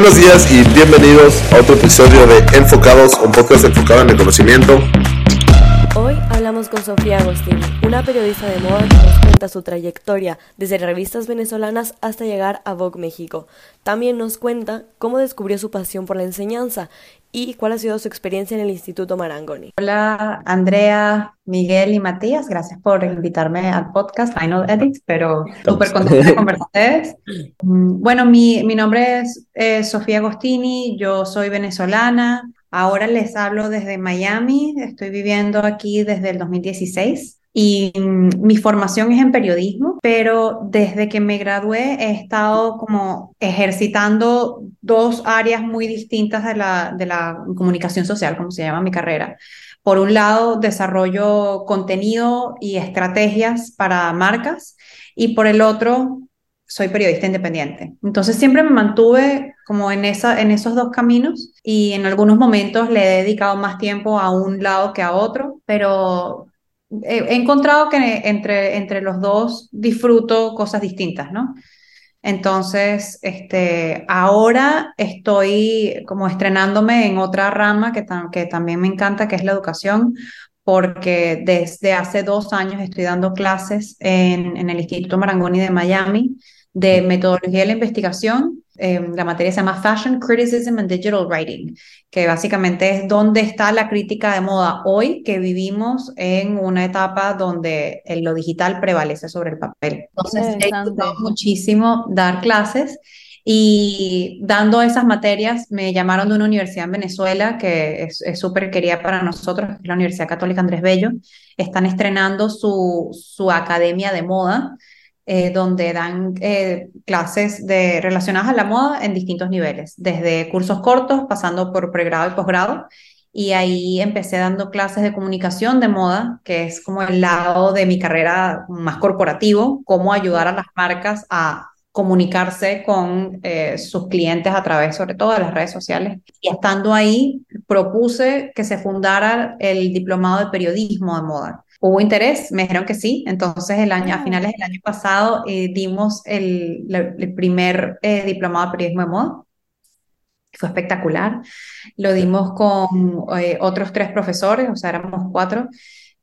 Buenos días y bienvenidos a otro episodio de Enfocados, un podcast enfocado en el conocimiento. Hablamos con Sofía Agostini, una periodista de moda que nos cuenta su trayectoria desde revistas venezolanas hasta llegar a Vogue México. También nos cuenta cómo descubrió su pasión por la enseñanza y cuál ha sido su experiencia en el Instituto Marangoni. Hola Andrea, Miguel y Matías, gracias por invitarme al podcast Final Edits, pero súper contenta de conversar con ustedes. Mm, bueno, mi, mi nombre es eh, Sofía Agostini, yo soy venezolana, ahora les hablo desde Miami, estoy viviendo aquí desde el 2016 y mm, mi formación es en periodismo, pero desde que me gradué he estado como ejercitando dos áreas muy distintas de la, de la comunicación social, como se llama mi carrera. Por un lado, desarrollo contenido y estrategias para marcas y por el otro, soy periodista independiente. Entonces siempre me mantuve como en, esa, en esos dos caminos y en algunos momentos le he dedicado más tiempo a un lado que a otro, pero he encontrado que entre, entre los dos disfruto cosas distintas, ¿no? Entonces, este, ahora estoy como estrenándome en otra rama que, que también me encanta, que es la educación, porque desde hace dos años estoy dando clases en el Instituto Marangoni de Miami de metodología de la investigación. Em, la materia se llama Fashion Criticism and Digital Writing, que básicamente es dónde está la crítica de moda hoy que vivimos en una etapa donde lo digital prevalece sobre el papel. Entonces, he muchísimo dar clases y dando esas materias me llamaron de una universidad en Venezuela que es súper querida para nosotros, la Universidad Católica Andrés Bello. Están estrenando su, su academia de moda eh, donde dan eh, clases de, relacionadas a la moda en distintos niveles, desde cursos cortos, pasando por pregrado y posgrado. Y ahí empecé dando clases de comunicación de moda, que es como el lado de mi carrera más corporativo, cómo ayudar a las marcas a comunicarse con eh, sus clientes a través sobre todo de las redes sociales. Y estando ahí, propuse que se fundara el diplomado de periodismo de moda, Hubo interés, me dijeron que sí, entonces el año, a ah. finales del año pasado eh, dimos el, el primer eh, diplomado de periodismo de moda, fue espectacular, lo dimos con eh, otros tres profesores, o sea, éramos cuatro,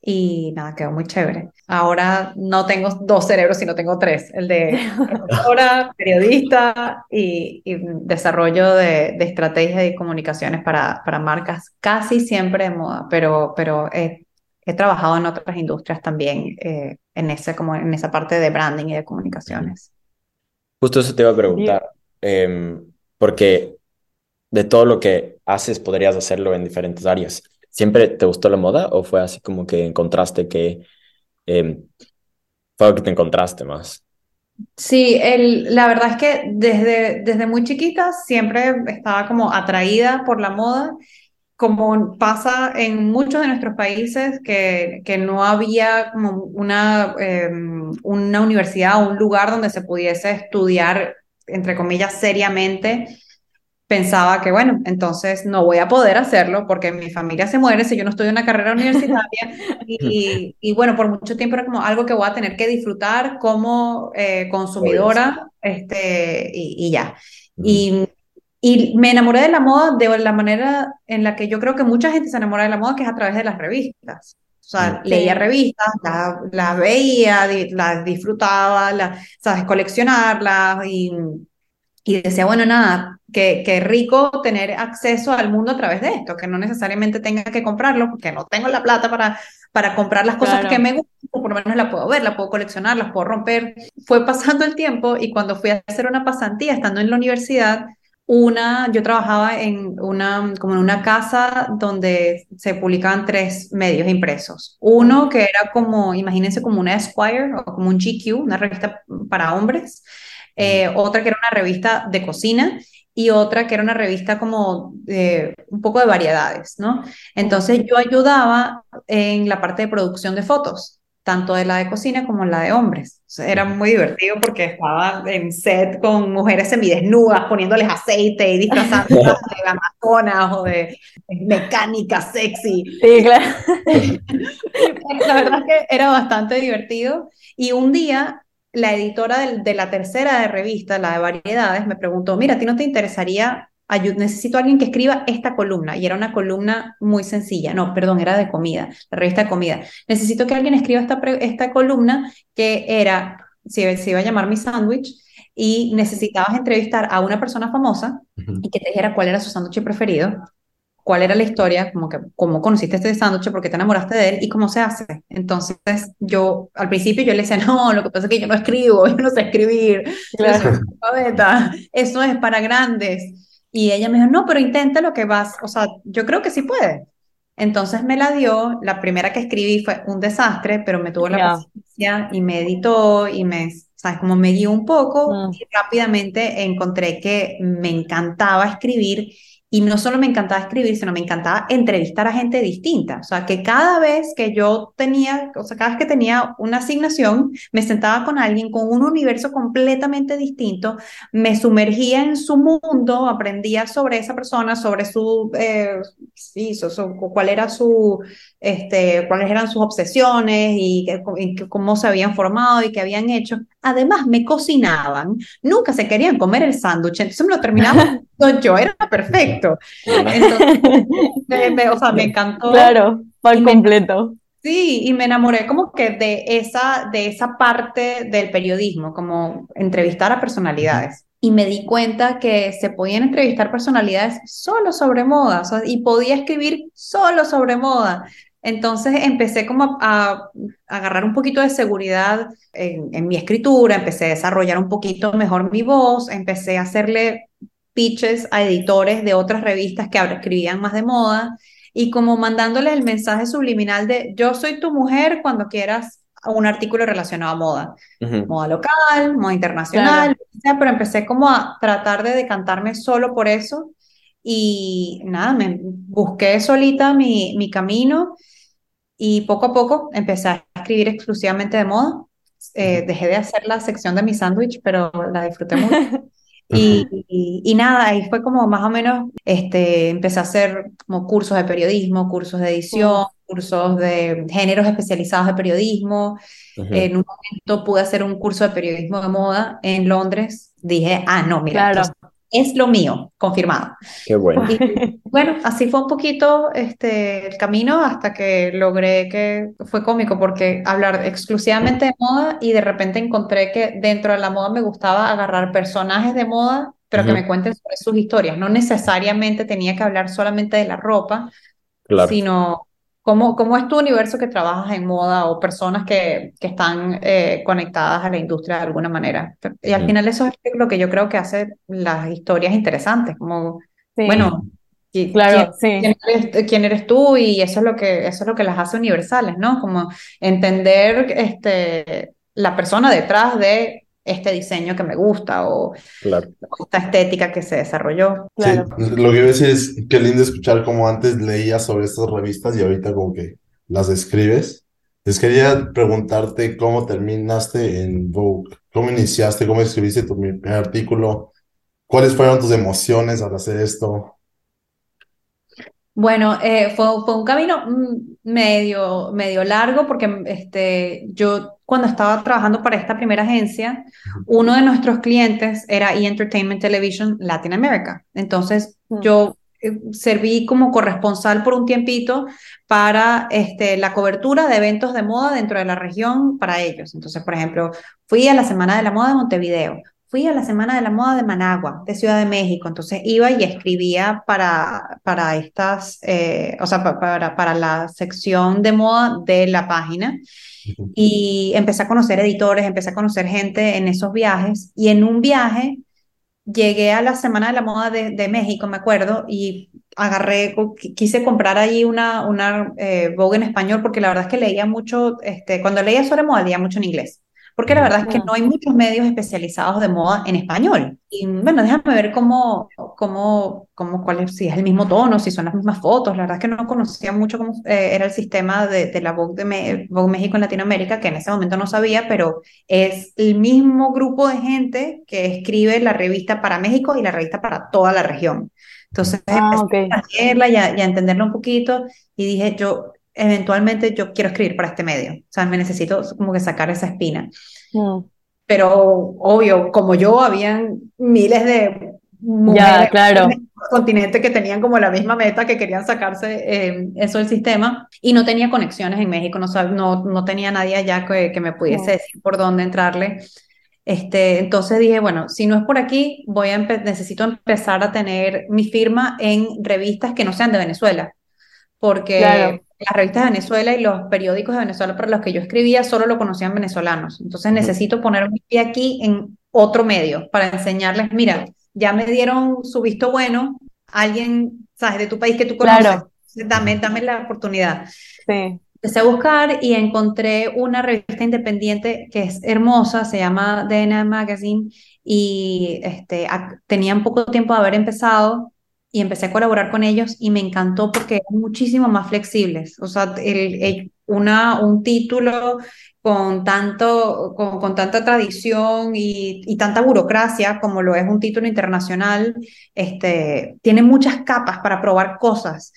y nada, quedó muy chévere. Ahora no tengo dos cerebros, sino tengo tres, el de profesora, periodista y, desarrollo de, de estrategias y comunicaciones para, para marcas, casi siempre de moda, pero, pero he trabajado en otras industrias también, eh, en, ese, como en esa parte de branding y de comunicaciones. Justo eso te iba a preguntar, em, porque de todo lo que haces podrías hacerlo en diferentes áreas. ¿Siempre te gustó la moda o fue así como que encontraste que em, fue algo que te encontraste más? Sí, el, la verdad es que desde, desde muy chiquita siempre estaba como atraída por la moda como pasa en muchos de nuestros países, que, que no había como una, em, una universidad o un lugar donde se pudiese estudiar, entre comillas, seriamente, pensaba que, bueno, entonces no voy a poder hacerlo porque mi familia se muere si yo no estudio una carrera universitaria. y, y, bueno, por mucho tiempo era como algo que voy a tener que disfrutar como eh, consumidora este, y, y ya. Y y me enamoré de la moda de la manera en la que yo creo que mucha gente se enamora de la moda, que es a través de las revistas. O sea, leía revistas, las la veía, las disfrutaba, las, ¿sabes? Coleccionarlas y, y decía, bueno, nada, qué, qué rico tener acceso al mundo a través de esto, que no necesariamente tenga que comprarlo, porque no tengo la plata para, para comprar las cosas que me gustan, por lo menos la puedo ver, la puedo coleccionar, las puedo romper. Fue pasando el tiempo y cuando fui a hacer una pasantía, estando en la universidad, una, yo trabajaba en una, como en una casa donde se publicaban tres medios impresos. Uno que era como, imagínense como una Esquire o como un GQ, una revista para hombres. Eh, otra que era una revista de cocina y otra que era una revista como un poco de variedades, ¿no? Entonces yo ayudaba en la parte de producción de fotos tanto de la de cocina como la de hombres. Era muy divertido porque estaba en set con mujeres semidesnudas, poniéndoles aceite y disfrazándolas de Amazonas o de mecánica sexy. Sí, claro. la verdad es que era bastante divertido. Y un día la editora de, la tercera de revista, la de variedades, me preguntó, mira, ¿a ti no te interesaría, necesito a alguien que escriba esta columna? Y era una columna muy sencilla, no, perdón, era de comida, la revista de comida. Necesito que alguien escriba esta, esta columna que era, se, se iba a llamar Mi Sándwich, y necesitabas entrevistar a una persona famosa y que te dijera cuál era su sándwich preferido cuál era la historia, como que cómo conociste este sándwich, por qué te enamoraste de él y cómo se hace. Entonces, yo al principio yo le decía, no, lo que pasa es que yo no escribo, yo no sé escribir, claro. eso es para grandes. Y ella me dijo, no, pero intenta lo que vas, o sea, yo creo que sí puede. Entonces me la dio, la primera que escribí fue un desastre, pero me tuvo la paciencia y me editó y me, ¿sabes? Como me dio un poco mm. y rápidamente encontré que me encantaba escribir y no solo me encantaba escribir, sino me encantaba entrevistar a gente distinta. O sea, que cada vez que yo tenía, o sea, cada vez que tenía una asignación, me sentaba con alguien con un universo completamente distinto, me sumergía en su mundo, aprendía sobre esa persona, sobre su, eh, sí, cuál era su, este, cuáles eran sus obsesiones y, cómo se habían formado y qué habían hecho. Además, me cocinaban, nunca se querían comer el sándwich, entonces me lo terminaba yo, era perfecto. Entonces, me, o sea, me encantó. Claro, para completo. Sí, y me enamoré como que de esa, de esa parte del periodismo, como entrevistar a personalidades y me di cuenta que se podían entrevistar personalidades solo sobre moda y podía escribir solo sobre moda. Entonces empecé como a, agarrar un poquito de seguridad en, mi escritura, empecé a desarrollar un poquito mejor mi voz, empecé a hacerle pitches a editores de otras revistas que ahora escribían más de moda y como mandándoles el mensaje subliminal de yo soy tu mujer cuando quieras un artículo relacionado a moda, moda local, moda internacional, pero empecé como a tratar de decantarme solo por eso y nada, me busqué solita mi, mi camino y poco a poco empecé a escribir exclusivamente de moda. Eh, dejé de hacer la sección de mi sándwich, pero la disfruté mucho. Y, y, nada, ahí fue como más o menos, este, empecé a hacer como cursos de periodismo, cursos de edición, cursos de géneros especializados de periodismo. En un momento pude hacer un curso de periodismo de moda en Londres. Dije, ah, no, mira, claro es lo mío, confirmado. Qué bueno. bueno, así fue un poquito este, el camino hasta que logré que fue cómico porque hablar exclusivamente de moda y de repente encontré que dentro de la moda me gustaba agarrar personajes de moda, pero que me cuenten sobre sus historias. No necesariamente tenía que hablar solamente de la ropa, sino ¿Cómo, ¿Cómo es tu universo que trabajas en moda o personas que, que están eh, conectadas a la industria de alguna manera? Y al final eso es lo que yo creo que hace las historias interesantes, como, bueno, claro, ¿quién, sí. ¿quién, eres, tú? Y eso es, lo que, eso es lo que las hace universales, ¿no? Como entender este, la persona detrás de este diseño que me gusta o, esta estética que se desarrolló. Claro. Sí, lo que decir es qué lindo escuchar cómo antes leías sobre estas revistas y ahorita como que las escribes. Les quería preguntarte cómo terminaste en Vogue, cómo iniciaste, cómo escribiste tu primer artículo, cuáles fueron tus emociones al hacer esto. Bueno, eh, fue, fue, un camino mm, medio, medio largo porque este, yo cuando estaba trabajando para esta primera agencia, uno de nuestros clientes era E! Entertainment Television Latin America. Entonces mm. yo eh, serví como corresponsal por un tiempito para este, la cobertura de eventos de moda dentro de la región para ellos. Entonces, por ejemplo, fui a la Semana de la Moda de Montevideo, fui a la Semana de la Moda de Managua, de Ciudad de México, entonces iba y escribía para, para estas, eh, o sea, para, para la sección de moda de la página. Y empecé a conocer editores, empecé a conocer gente en esos viajes. Y en un viaje llegué a la Semana de la Moda de, de México, me acuerdo, y agarré, quise comprar ahí una, una eh, Vogue en español, porque la verdad es que leía mucho, este, cuando leía sobre moda, leía mucho en inglés porque la verdad es que no hay muchos medios especializados de moda en español. Y bueno, déjame ver cómo, cómo, cómo cuál es, si es el mismo tono, si son las mismas fotos. La verdad es que no conocía mucho cómo eh, era el sistema de, de la Vogue, de Vogue México en Latinoamérica, que en ese momento no sabía, pero es el mismo grupo de gente que escribe la revista para México y la revista para toda la región. Entonces ah, empecé a leerla y a, y a entenderla un poquito y dije, yo eventualmente yo quiero escribir para este medio. O sea, me necesito como que sacar esa espina. Mm. pero obvio, como yo, habían miles de ya, claro. continente que tenían como la misma meta, que querían sacarse eh, eso del sistema, y no tenía conexiones en México, no, no, no tenía nadie allá que, que me pudiese decir por dónde entrarle. Este, entonces dije, bueno, si no es por aquí, voy a necesito empezar a tener mi firma en revistas que no sean de Venezuela, porque las revistas de Venezuela y los periódicos de Venezuela para los que yo escribía solo lo conocían venezolanos. Entonces necesito poner mi pie aquí en otro medio para enseñarles, mira, ya me dieron su visto bueno, alguien, sabes, de tu país que tú conoces, dame, dame la oportunidad. Sí. Empecé a buscar y encontré una revista independiente que es hermosa, se llama DNA Magazine, y este, tenían poco tiempo de haber empezado y empecé a colaborar con ellos y me encantó porque eran muchísimo más flexibles. O sea, el, una, un título con, tanto, con, con tanta tradición y, y, tanta burocracia como lo es un título internacional, este, tiene muchas capas para probar cosas.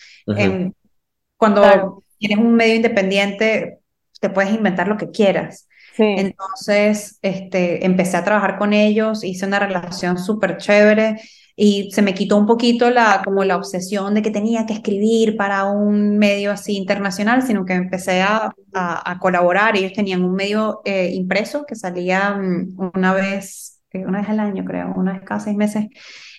cuando tienes un medio independiente, te puedes inventar lo que quieras. Entonces, este, empecé a trabajar con ellos, hice una relación súper chévere y se me quitó un poquito la, como la obsesión de que tenía que escribir para un medio así internacional, sino que empecé a, a, colaborar. Ellos tenían un medio eh, impreso que salía mm, una vez, eh, una vez al año, creo, una vez cada seis meses,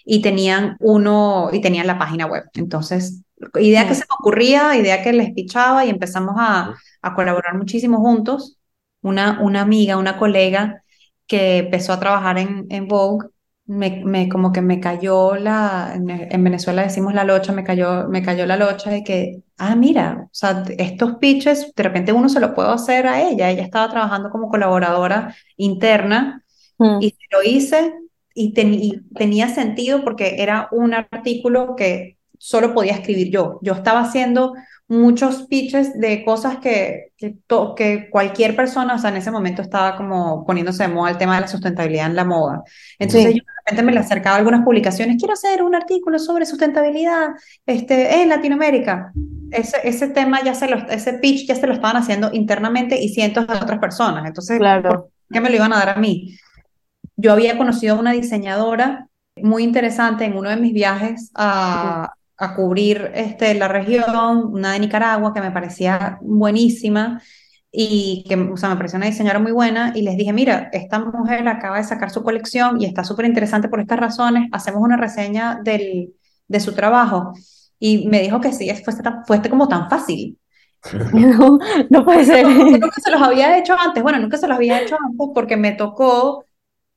y tenían uno, y tenían la página web. Entonces, idea que se me ocurría, idea que les pichaba y empezamos a, a colaborar muchísimo juntos. Una, una amiga, una colega que empezó a trabajar en, en Vogue, me, me, como que me cayó la, en, Venezuela decimos la locha, me cayó, me cayó la locha de que, ah, mira, o sea, estos pitches, de repente uno se lo puedo hacer a ella, ella estaba trabajando como colaboradora interna mm. y lo hice y, y tenía sentido porque era un artículo que solo podía escribir yo. Yo estaba haciendo muchos pitches de cosas que, que, que, cualquier persona, o sea, en ese momento estaba como poniéndose de moda el tema de la sustentabilidad en la moda. Entonces yo de repente me le acercaba a algunas publicaciones, quiero hacer un artículo sobre sustentabilidad este, en Latinoamérica. Ese, ese tema ya se lo, ese pitch ya se lo estaban haciendo internamente y cientos de otras personas. Entonces, claro. qué me lo iban a dar a mí? Yo había conocido a una diseñadora muy interesante en uno de mis viajes a, a cubrir este, la región, una de Nicaragua que me parecía buenísima y que o sea, me pareció una diseñadora muy buena y les dije, mira, esta mujer acaba de sacar su colección y está súper interesante por estas razones, hacemos una reseña del, de su trabajo. Y me dijo que sí, fue, fue como tan fácil. No, no puede ser. Nunca se los había hecho antes. Bueno, nunca se los había hecho antes porque me tocó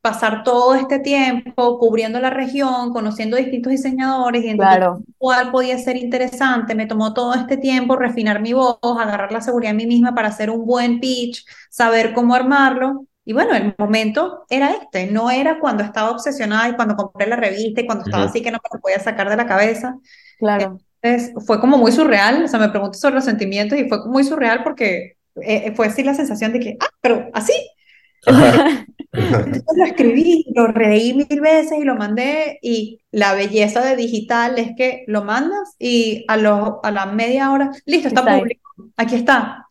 pasar todo este tiempo cubriendo la región, conociendo distintos diseñadores y claro. cuál podía ser interesante. Me tomó todo este tiempo refinar mi voz, agarrar la seguridad en mí misma para hacer un buen pitch, saber cómo armarlo. Y bueno, el momento era este, no era cuando estaba obsesionada y cuando compré la revista y cuando estaba así que no me podía sacar de la cabeza. Claro. Entonces, fue como muy surreal, o sea, me pregunté sobre los sentimientos y fue muy surreal porque eh, fue así la sensación de que, ah, pero así, entonces lo escribí, lo reí mil veces y lo mandé y la belleza de digital es que lo mandas y a, lo, a la media hora, listo, está, público, aquí está.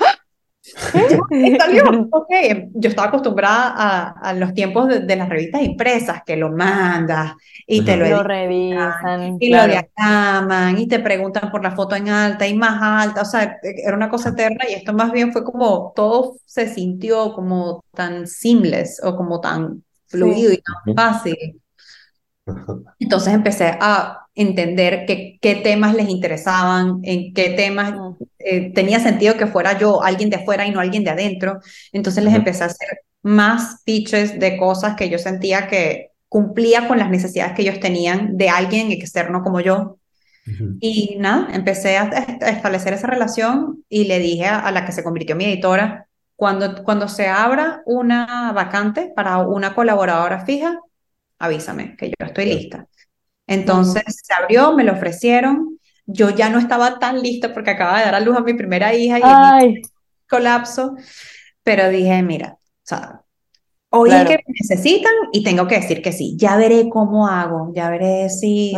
¡Ah! Yo estaba acostumbrada a, a los tiempos de, las revistas impresas, que lo mandas y te lo, revisan y lo diagraman y te preguntan por la foto en alta y más alta, o sea, era una cosa eterna y esto más bien fue como todo se sintió como tan seamless o como tan fluido y tan fácil. Entonces empecé a entender qué, qué temas les interesaban, en qué temas eh, tenía sentido que fuera yo alguien de afuera y no alguien de adentro. Entonces les empecé a hacer más pitches de cosas que yo sentía que cumplía con las necesidades que ellos tenían de alguien externo como yo. Y nada, empecé a, establecer esa relación y le dije a, a la que se convirtió mi editora, cuando, cuando se abra una vacante para una colaboradora fija, avísame, que yo estoy lista. Entonces se abrió, me lo ofrecieron. Yo ya no estaba tan lista porque acaba de dar a luz a mi primera hija y colapso, pero dije, mira, o sea, hoy es que me necesitan y tengo que decir que sí. Ya veré cómo hago, ya veré si,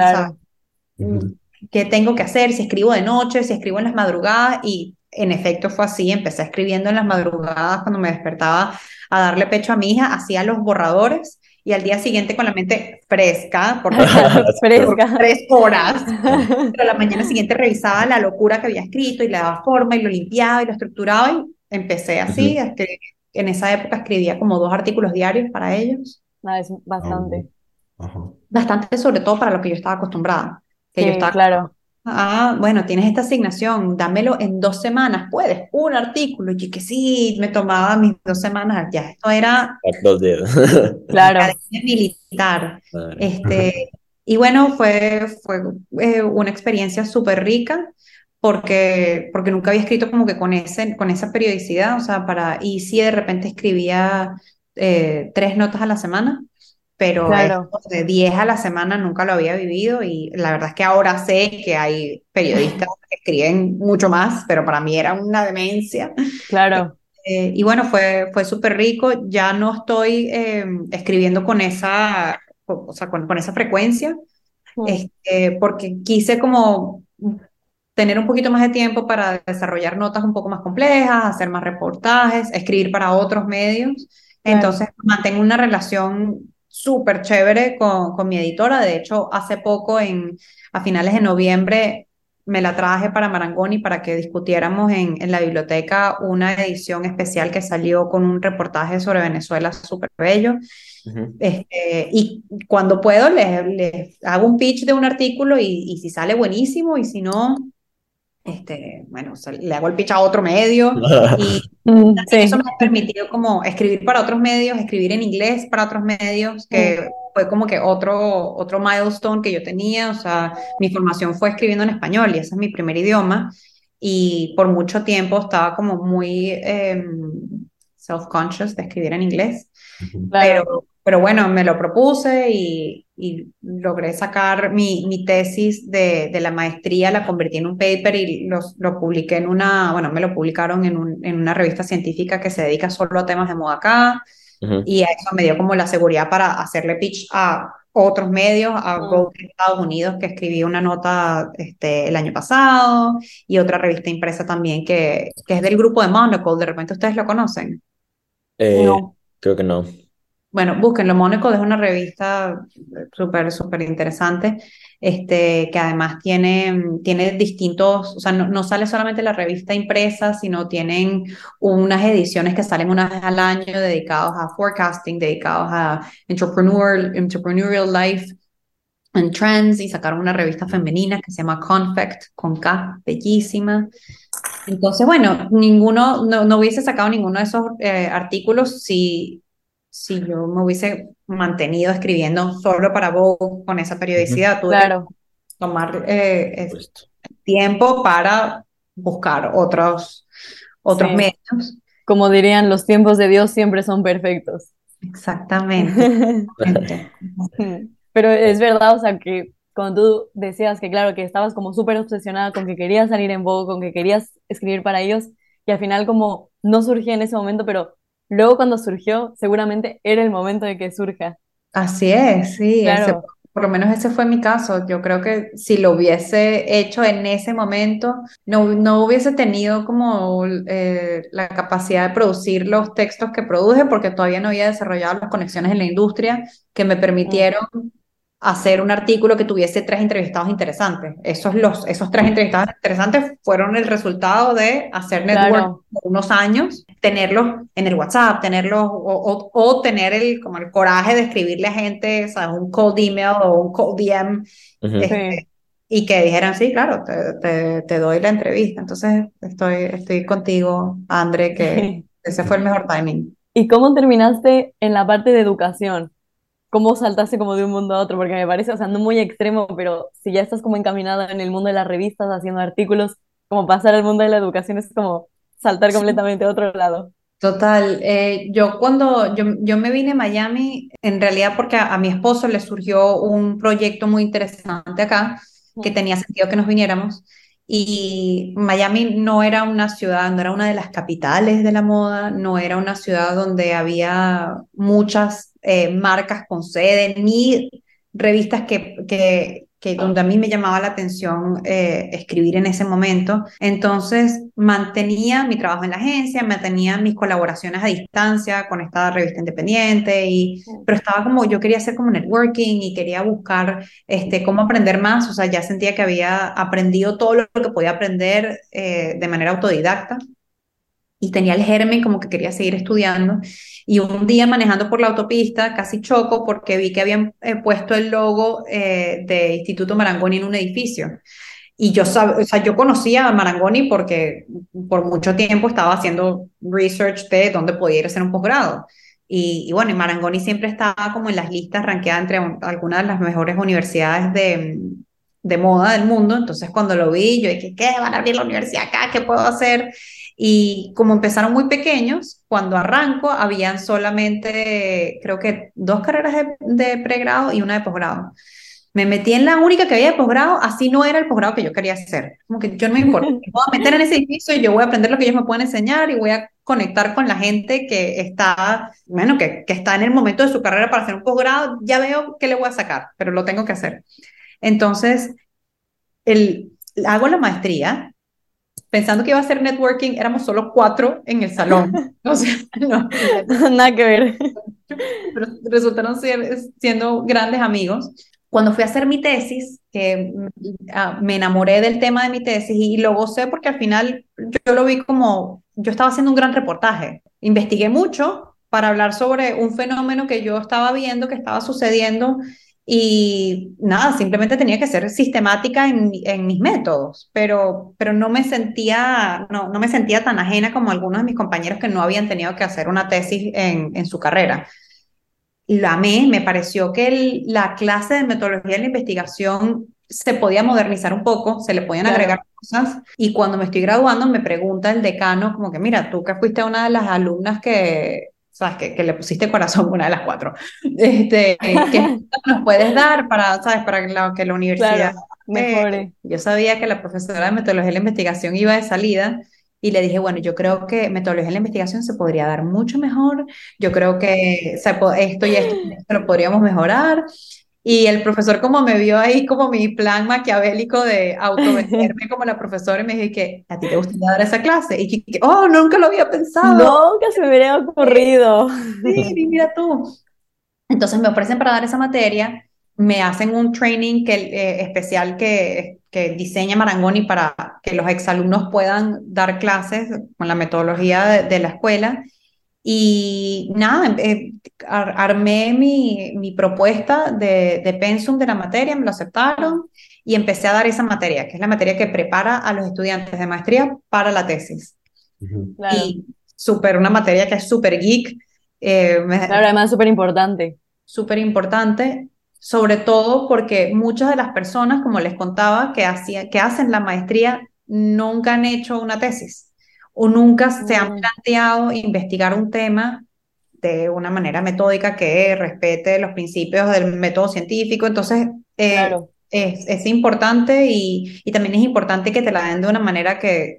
qué tengo que hacer, si escribo de noche, si escribo en las madrugadas y en efecto fue así, empecé escribiendo en las madrugadas cuando me despertaba a darle pecho a mi hija, hacía los borradores y al día siguiente con la mente fresca, por, fresca. tres horas, pero la mañana siguiente revisaba la locura que había escrito y le daba forma y lo limpiaba y lo estructuraba y empecé así, en esa época escribía como dos artículos diarios para ellos. Ah, es bastante. Bastante, sobre todo para lo que yo estaba acostumbrada. Que yo estaba claro. Ah, bueno, tienes esta asignación, dámelo en dos semanas, puedes, un artículo, y que sí, me tomaba mis dos semanas, ya, esto era dos días. claro. militar. Este, y bueno, fue, fue eh, una experiencia súper rica porque, porque nunca había escrito como que con, ese, con esa periodicidad, o sea, para, y sí de repente escribía eh, tres notas a la semana, pero de 10 a la semana nunca lo había vivido y la verdad es que ahora sé que hay periodistas que escriben mucho más, pero para mí era una demencia. Claro. Eh, y bueno, fue, fue súper rico. Ya no estoy em, escribiendo con esa, o sea, con, con esa frecuencia, mm. este, porque quise como tener un poquito más de tiempo para desarrollar notas un poco más complejas, hacer más reportajes, escribir para otros medios. Entonces, mantengo una relación súper chévere con, con, mi editora. De hecho, hace poco, en, a finales de noviembre, me la traje para Marangoni para que discutiéramos en, en la biblioteca una edición especial que salió con un reportaje sobre Venezuela súper bello. este, y cuando puedo les, les, hago un pitch de un artículo y, y si sale buenísimo y si no, este, bueno, le hago el pitch a otro medio y mm, eso me ha permitido como escribir para otros medios, escribir en inglés para otros medios, que mm. fue como que otro, otro milestone que yo tenía, o sea, mi formación fue escribiendo en español y ese es mi primer idioma. Y por mucho tiempo estaba como muy em, self-conscious de escribir en inglés, pero pero bueno, me lo propuse y, logré sacar mi, mi tesis de, de, la maestría, la convertí en un paper y los, lo publiqué en una, bueno, me lo publicaron en, un, en una revista científica que se dedica solo a temas de moda acá. Y eso me dio como la seguridad para hacerle pitch a otros medios, a uh Estados Unidos, que escribí una nota este, el año pasado, y otra revista impresa también que, que es del grupo de Monocle. ¿De repente ustedes lo conocen? Eh, no. Creo que no. Bueno, búsquenlo. Mónaco es una revista súper, súper interesante, este, que además tiene, tiene distintos, o sea, no, sale solamente la revista impresa, sino tienen unas ediciones que salen una vez al año dedicados a forecasting, dedicados a entrepreneur, entrepreneurial life and trends, y sacaron una revista femenina que se llama Confect, con K, bellísima. Entonces, bueno, ninguno, no, hubiese sacado ninguno de esos eh, artículos si si yo me hubiese mantenido escribiendo solo para Vogue con esa periodicidad, tuve claro. que tomar eh, tiempo para buscar otros, otros medios. Como dirían, los tiempos de Dios siempre son perfectos. Exactamente. Pero es verdad, o sea, que cuando tú decías que, claro, que estabas como súper obsesionada con que querías salir en Vogue, con que querías escribir para ellos, y al final como no surgía en ese momento, pero luego cuando surgió, seguramente era el momento de que surja. Así es, sí, por lo menos ese fue mi caso. Yo creo que si lo hubiese hecho en ese momento, no, no hubiese tenido como eh, la capacidad de producir los textos que produje porque todavía no había desarrollado las conexiones en la industria que me permitieron hacer un artículo que tuviese tres entrevistados interesantes. Esos, los, esos tres entrevistados interesantes fueron el resultado de hacer network por unos años, tenerlos en el WhatsApp, tenerlos o, o, tener el, como el coraje de escribirle a gente, ¿sabes? un cold email o un cold DM. Este, y que dijeran, sí, claro, te, te, doy la entrevista. Entonces, estoy, estoy contigo, André, que ese fue el mejor timing. ¿Y cómo terminaste en la parte de educación? Cómo saltaste como de un mundo a otro, porque me parece, o sea, no muy extremo, pero si ya estás como encaminada en el mundo de las revistas, haciendo artículos, como pasar al mundo de la educación es como saltar completamente a otro lado. Total, eh, yo cuando yo, yo, me vine a Miami, en realidad porque a, mi esposo le surgió un proyecto muy interesante acá, que tenía sentido que nos viniéramos, y Miami no era una ciudad, no era una de las capitales de la moda, no era una ciudad donde había muchas eh, marcas con sede, ni revistas que, que, que donde a mí me llamaba la atención eh, escribir en ese momento. Entonces mantenía mi trabajo en la agencia, mantenía mis colaboraciones a distancia con esta revista independiente, y, pero estaba como, yo quería hacer como networking y quería buscar este, cómo aprender más, o sea, ya sentía que había aprendido todo lo que podía aprender eh, de manera autodidacta y tenía el germen como que quería seguir estudiando. Y un día manejando por la autopista casi choco porque vi que habían eh, puesto el logo eh, de Instituto Marangoni en un edificio. Y yo, o sea, yo conocía a Marangoni porque por mucho tiempo estaba haciendo research de dónde podía ir a hacer un posgrado. Y, y, bueno, y Marangoni siempre estaba como en las listas, ranqueada entre algunas de las mejores universidades de, de moda del mundo. Entonces, cuando lo vi, yo dije, ¿qué? ¿Van a abrir la universidad acá? ¿Qué puedo hacer? Y como empezaron muy pequeños, cuando arranco, habían solamente, creo que dos carreras de, pregrado y una de posgrado. Me metí en la única que había de posgrado, así no era el posgrado que yo quería hacer. Como que yo no me importa, me voy a meter en ese edificio y yo voy a aprender lo que ellos me pueden enseñar y voy a conectar con la gente que está, bueno, que, que está en el momento de su carrera para hacer un posgrado, ya veo qué le voy a sacar, pero lo tengo que hacer. Entonces, el, hago la maestría pensando que iba a ser networking, éramos solo cuatro en el salón. O sea, no, nada que ver. Pero resultaron ser, siendo grandes amigos. Cuando fui a hacer mi tesis, que ah, me enamoré del tema de mi tesis y lo gocé porque al final yo lo vi como, yo estaba haciendo un gran reportaje. Investigué mucho para hablar sobre un fenómeno que yo estaba viendo, que estaba sucediendo y nada, simplemente tenía que ser sistemática en, en mis métodos, pero, pero no, me sentía, no, no, me sentía tan ajena como algunos de mis compañeros que no habían tenido que hacer una tesis en, en su carrera. La amé, me pareció que la clase de metodología de la investigación se podía modernizar un poco, se le podían agregar cosas. Y cuando me estoy graduando, me pregunta el decano, como que, mira, tú que fuiste una de las alumnas que, sabes, que, que, le pusiste corazón una de las cuatro. Este, ¿Qué nos puedes dar para, sabes, para que la, universidad mejore? yo sabía que la profesora de metodología de la investigación iba de salida y le dije, bueno, yo creo que metodología de la investigación se podría dar mucho mejor, yo creo que esto y esto, esto lo podríamos mejorar. Y el profesor como me vio ahí como mi plan maquiavélico de autovenderme como la profesora y me dije que a ti te gustaría dar esa clase. Y que, oh, nunca lo había pensado. Nunca se me hubiera ocurrido. Sí, mira tú. Entonces me ofrecen para dar esa materia, me hacen un training que, eh, especial que, que diseña Marangoni para que los exalumnos puedan dar clases con la metodología de, de la escuela. Y nada, eh, armé mi, mi propuesta de, de, pensum de la materia, me lo aceptaron y empecé a dar esa materia, que es la materia que prepara a los estudiantes de maestría para la tesis. Y súper, una materia que es súper geek. Eh, claro, además súper importante. Súper importante, sobre todo porque muchas de las personas, como les contaba, que, hacía, que hacen la maestría, nunca han hecho una tesis o nunca se han planteado investigar un tema de una manera metódica que respete los principios del método científico. Entonces, eh, es, es, importante y, y, también es importante que te la den de una manera que,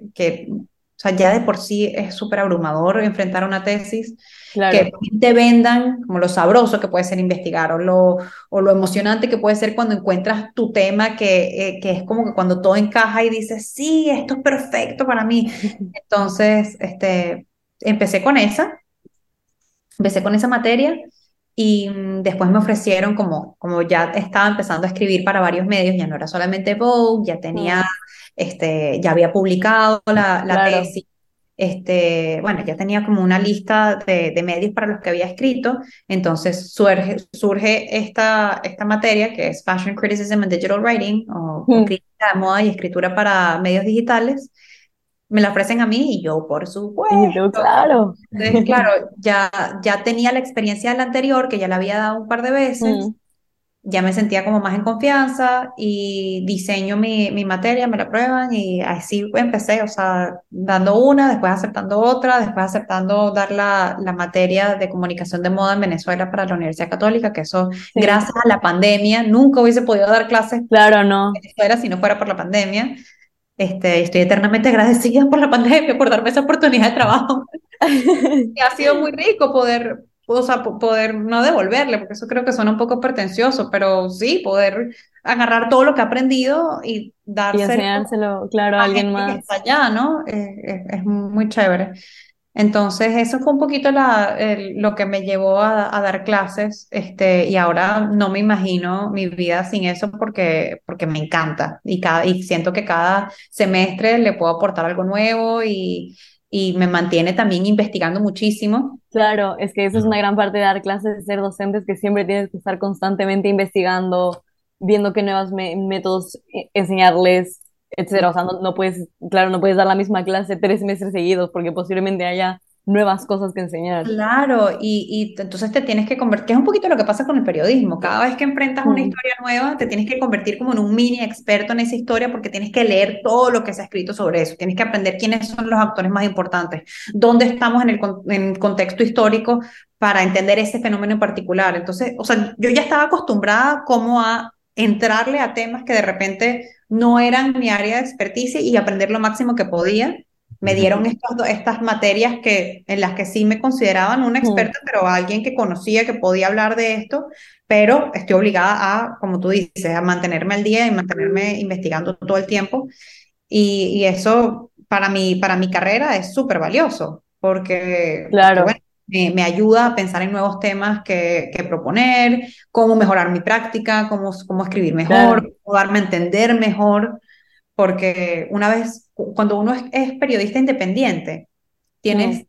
sea, ya de por sí es súper abrumador enfrentar una tesis que te vendan como lo sabroso que puede ser investigar o lo, o lo emocionante que puede ser cuando encuentras tu tema que, eh, que es como que cuando todo encaja y dices, sí, esto es perfecto para mí. Entonces, este, empecé con esa, empecé con esa materia y mm, después me ofrecieron como, como ya estaba empezando a escribir para varios medios, ya no era solamente Vogue, ya tenía, este, ya había publicado la, la tesis este, bueno, ya tenía como una lista de, de, medios para los que había escrito, entonces surge, surge esta, esta materia que es Fashion Criticism and Digital Writing, o, mm. crítica de moda y escritura para medios digitales. Me la ofrecen a mí y yo, por supuesto. claro. Entonces, claro, ya, ya tenía la experiencia del anterior, que ya la había dado un par de veces. Mm ya me sentía como más en confianza y diseño mi, mi, materia, me la prueban y así empecé, o sea, dando una, después aceptando otra, después aceptando dar la, la materia de comunicación de moda en Venezuela para la Universidad Católica, que eso, gracias a la pandemia, nunca hubiese podido dar clases claro, no. en Venezuela si no fuera por la pandemia. Este, estoy eternamente agradecida por la pandemia, por darme esa oportunidad de trabajo. y ha sido muy rico poder o sea, poder no devolverle, porque eso creo que suena un poco pretencioso, pero sí, poder agarrar todo lo que ha aprendido y dárselo, y claro, a alguien más. allá, ¿no? Eh, es, muy chévere. Entonces, eso fue un poquito la, lo que me llevó a, dar clases, este, y ahora no me imagino mi vida sin eso porque, porque me encanta y, cada, y siento que cada semestre le puedo aportar algo nuevo y, y me mantiene también investigando muchísimo. Claro, es que eso es una gran parte de dar clases, ser docentes, que siempre tienes que estar constantemente investigando, viendo qué nuevos métodos eh, enseñarles, etcétera. O sea, no, no, puedes, claro, no puedes dar la misma clase tres meses seguidos porque posiblemente haya nuevas cosas que enseñar. Claro, y, y entonces te tienes que convertir, que es un poquito lo que pasa con el periodismo, cada vez que enfrentas una historia nueva, te tienes que convertir como en un mini experto en esa historia porque tienes que leer todo lo que se ha escrito sobre eso, tienes que aprender quiénes son los actores más importantes, dónde estamos en el, en contexto histórico para entender ese fenómeno en particular. Entonces, o sea, yo ya estaba acostumbrada como a entrarle a temas que de repente no eran mi área de experticia y aprender lo máximo que podía me dieron estas, estas materias que, en las que sí me consideraban una experta, pero alguien que conocía, que podía hablar de esto, pero estoy obligada a, como tú dices, a mantenerme al día y mantenerme investigando todo el tiempo. Y, y eso para mi, para mi carrera es súper valioso, porque, claro. Me, me, ayuda a pensar en nuevos temas que, que, proponer, cómo mejorar mi práctica, cómo, cómo escribir mejor, cómo darme a entender mejor porque una vez, cuando uno es, periodista independiente, tienes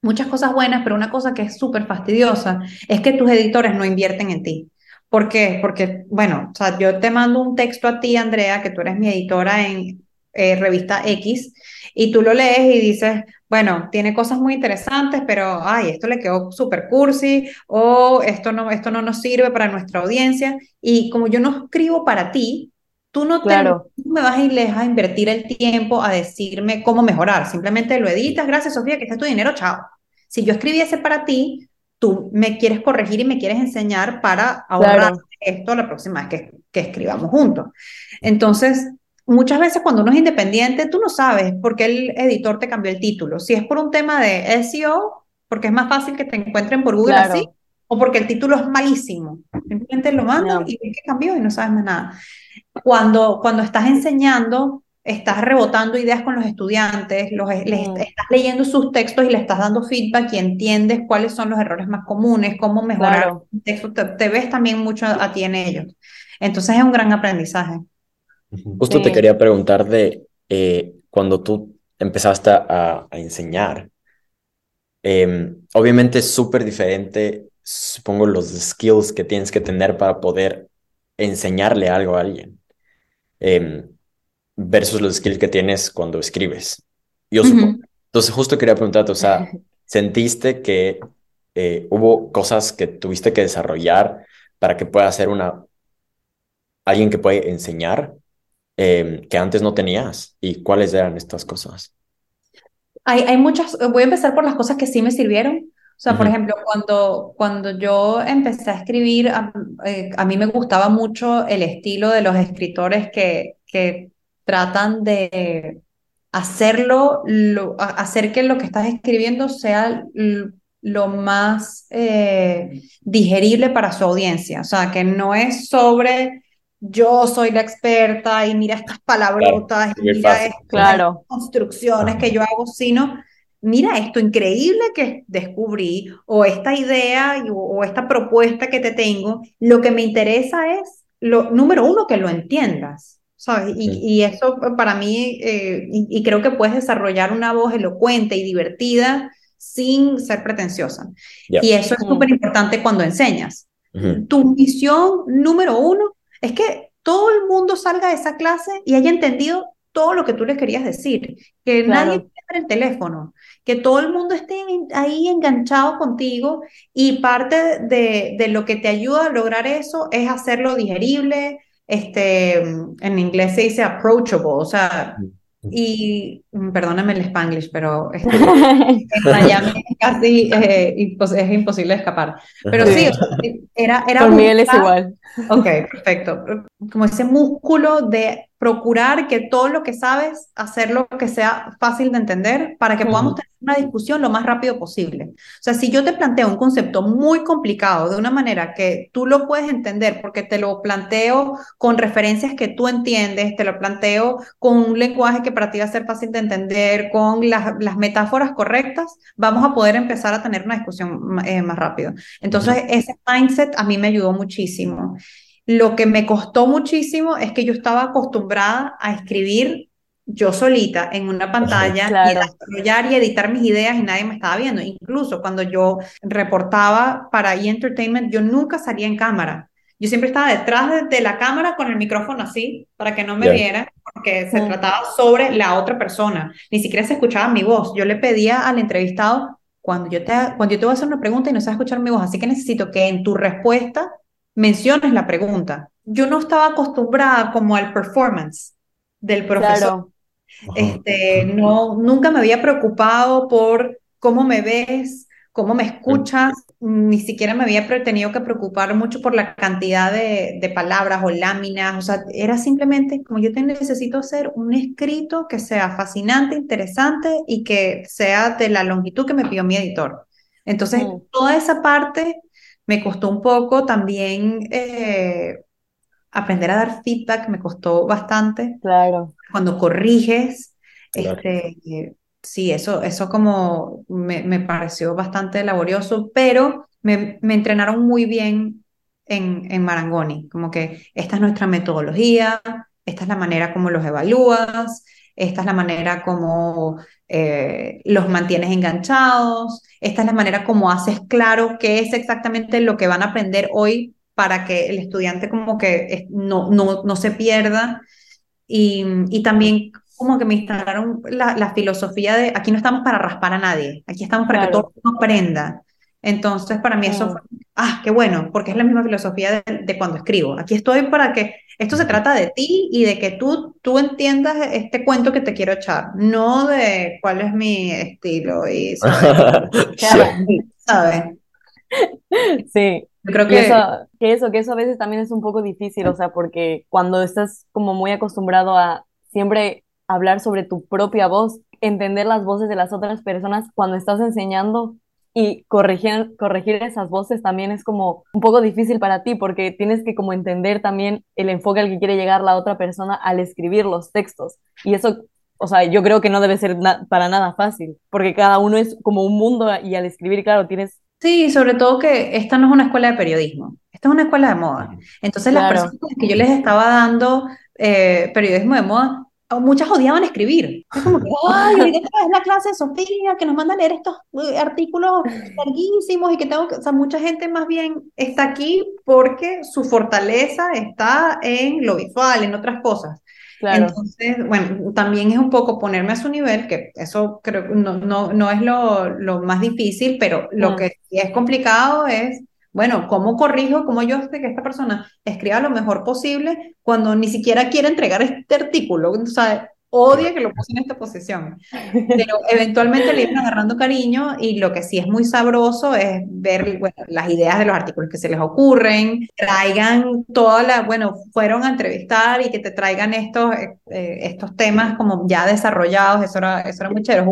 muchas cosas buenas, pero una cosa que es súper fastidiosa es que tus editores no invierten en ti. ¿Por qué? Porque, bueno, o sea, yo te mando un texto a ti, Andrea, que tú eres mi editora en eh, revista X, y tú lo lees y dices, bueno, tiene cosas muy interesantes, pero, ay, esto le quedó súper cursi, o esto no, esto no nos sirve para nuestra audiencia. Y como yo no escribo para ti, Tú no, me vas a ir a invertir el tiempo a decirme cómo mejorar. Simplemente lo editas, gracias Sofía, que está tu dinero, chao. Si yo escribiese para ti, tú me quieres corregir y me quieres enseñar para ahorrar esto la próxima vez que, que escribamos juntos. Entonces, muchas veces cuando uno es independiente, tú no sabes por qué el editor te cambió el título. Si es por un tema de SEO, porque es más fácil que te encuentren por Google así, o porque el título es malísimo. Simplemente lo mandan y ves que cambió y no sabes más nada cuando, cuando estás enseñando, estás rebotando ideas con los estudiantes, los, mm. estás leyendo sus textos y le estás dando feedback y entiendes cuáles son los errores más comunes, cómo mejorar el texto, te, ves también mucho a, ti en ellos. Entonces es un gran aprendizaje. Justo te quería preguntar de eh, cuando tú empezaste a, a enseñar, em, obviamente es súper diferente, supongo, los skills que tienes que tener para poder enseñarle algo a alguien em, versus los skills que tienes cuando escribes. Yo supongo. Entonces, justo quería preguntarte, o sea, ¿sentiste que eh, hubo cosas que tuviste que desarrollar para que pueda ser una alguien que puede enseñar em, que antes no tenías? ¿Y cuáles eran estas cosas? Hay, hay muchas, voy a empezar por las cosas que sí me sirvieron. O sea, por ejemplo, cuando, cuando yo empecé a escribir, eh, a, mí me gustaba mucho el estilo de los escritores que, que tratan de hacerlo, hacer que lo que estás escribiendo sea lo más eh, digerible para su audiencia. O sea, que no es sobre yo soy la experta y mira estas palabrotas y mira estas construcciones que yo hago, sino mira esto increíble que descubrí o esta idea o, esta propuesta que te tengo, lo que me interesa es, lo, número uno, que lo entiendas. ¿sabes? Y, eso para mí, eh, y, creo que puedes desarrollar una voz elocuente y divertida sin ser pretenciosa. Y eso es súper importante cuando enseñas. Tu misión número uno es que todo el mundo salga de esa clase y haya entendido todo lo que tú le querías decir, que nadie pierda el teléfono, que todo el mundo esté ahí enganchado contigo y parte de, de, lo que te ayuda a lograr eso es hacerlo digerible, este, en inglés se dice approachable, o sea, y mm, perdóname el spanglish, pero este, es casi eh, es imposible escapar. Pero sí, era... era Por Miguel es igual. Ok, perfecto. Como ese músculo de procurar que todo lo que sabes, hacerlo que sea fácil de entender para que podamos tener una discusión lo más rápido posible. O sea, si yo te planteo un concepto muy complicado de una manera que tú lo puedes entender porque te lo planteo con referencias que tú entiendes, te lo planteo con un lenguaje que para ti va a ser fácil de entender, con las, las metáforas correctas, vamos a poder empezar a tener una discusión eh, más rápido. Entonces, ese mindset a mí me ayudó muchísimo. Lo que me costó muchísimo es que yo estaba acostumbrada a escribir yo solita en una pantalla y desarrollar y editar mis ideas y nadie me estaba viendo. Incluso cuando yo reportaba para E! Entertainment, yo nunca salía en cámara. Yo siempre estaba detrás de, la cámara con el micrófono así, para que no me vieran, porque se trataba sobre la otra persona. Ni siquiera se escuchaba mi voz. Yo le pedía al entrevistado, cuando yo te, cuando yo te voy a hacer una pregunta y no sabes escuchar mi voz, así que necesito que en tu respuesta menciones la pregunta. Yo no estaba acostumbrada como al performance del profesor. Este, no, nunca me había preocupado por cómo me ves, cómo me escuchas, ni siquiera me había tenido que preocupar mucho por la cantidad de, de, palabras o láminas, o sea, era simplemente como yo te necesito hacer un escrito que sea fascinante, interesante y que sea de la longitud que me pidió mi editor. Entonces, mm. toda esa parte me costó un poco también eh, aprender a dar feedback, me costó bastante. Claro. Cuando corriges, este, sí, eso, eso como me, me, pareció bastante laborioso, pero me, me entrenaron muy bien en, en, Marangoni, como que esta es nuestra metodología, esta es la manera como los evalúas, esta es la manera como eh, los mantienes enganchados, esta es la manera como haces claro qué es exactamente lo que van a aprender hoy para que el estudiante como que no, no, no se pierda. Y, y también como que me instalaron la, la, filosofía de aquí no estamos para raspar a nadie, aquí estamos para que todo mundo aprenda. Entonces, para mí eso fue, ah, qué bueno, porque es la misma filosofía de, de, cuando escribo. Aquí estoy para que esto se trata de ti y de que tú, tú entiendas este cuento que te quiero echar, no de cuál es mi estilo y, ¿sabes? Sí. creo que... Eso, que eso, que eso a veces también es un poco difícil, o sea, porque cuando estás como muy acostumbrado a siempre hablar sobre tu propia voz, entender las voces de las otras personas, cuando estás enseñando, y corregir, corregir esas voces también es como un poco difícil para ti porque tienes que como entender también el enfoque al que quiere llegar la otra persona al escribir los textos. Y eso, o sea, yo creo que no debe ser para nada fácil porque cada uno es como un mundo y al escribir, claro, tienes... Sí, sobre todo que esta no es una escuela de periodismo, esta es una escuela de moda. Entonces las personas que yo les estaba dando eh, periodismo de moda muchas odiaban escribir. Es como que, ay, ahorita es la clase de Sofía que nos manda a leer estos eh, artículos larguísimos y que tengo que, o sea, mucha gente más bien está aquí porque su fortaleza está en lo visual, en otras cosas. Claro. Entonces, bueno, también es un poco ponerme a su nivel, que eso creo no, no, no es lo, lo, más difícil, pero lo que sí es complicado es bueno, ¿cómo corrijo, cómo yo sé que esta persona escriba lo mejor posible cuando ni siquiera quiere entregar este artículo? O odia que lo puse en esta posición. Pero eventualmente le iban agarrando cariño y lo que sí es muy sabroso es ver bueno, las ideas de los artículos que se les ocurren, traigan todas las, bueno, fueron a entrevistar y que te traigan estos, eh, estos temas como ya desarrollados, eso era, eso era muy chévere.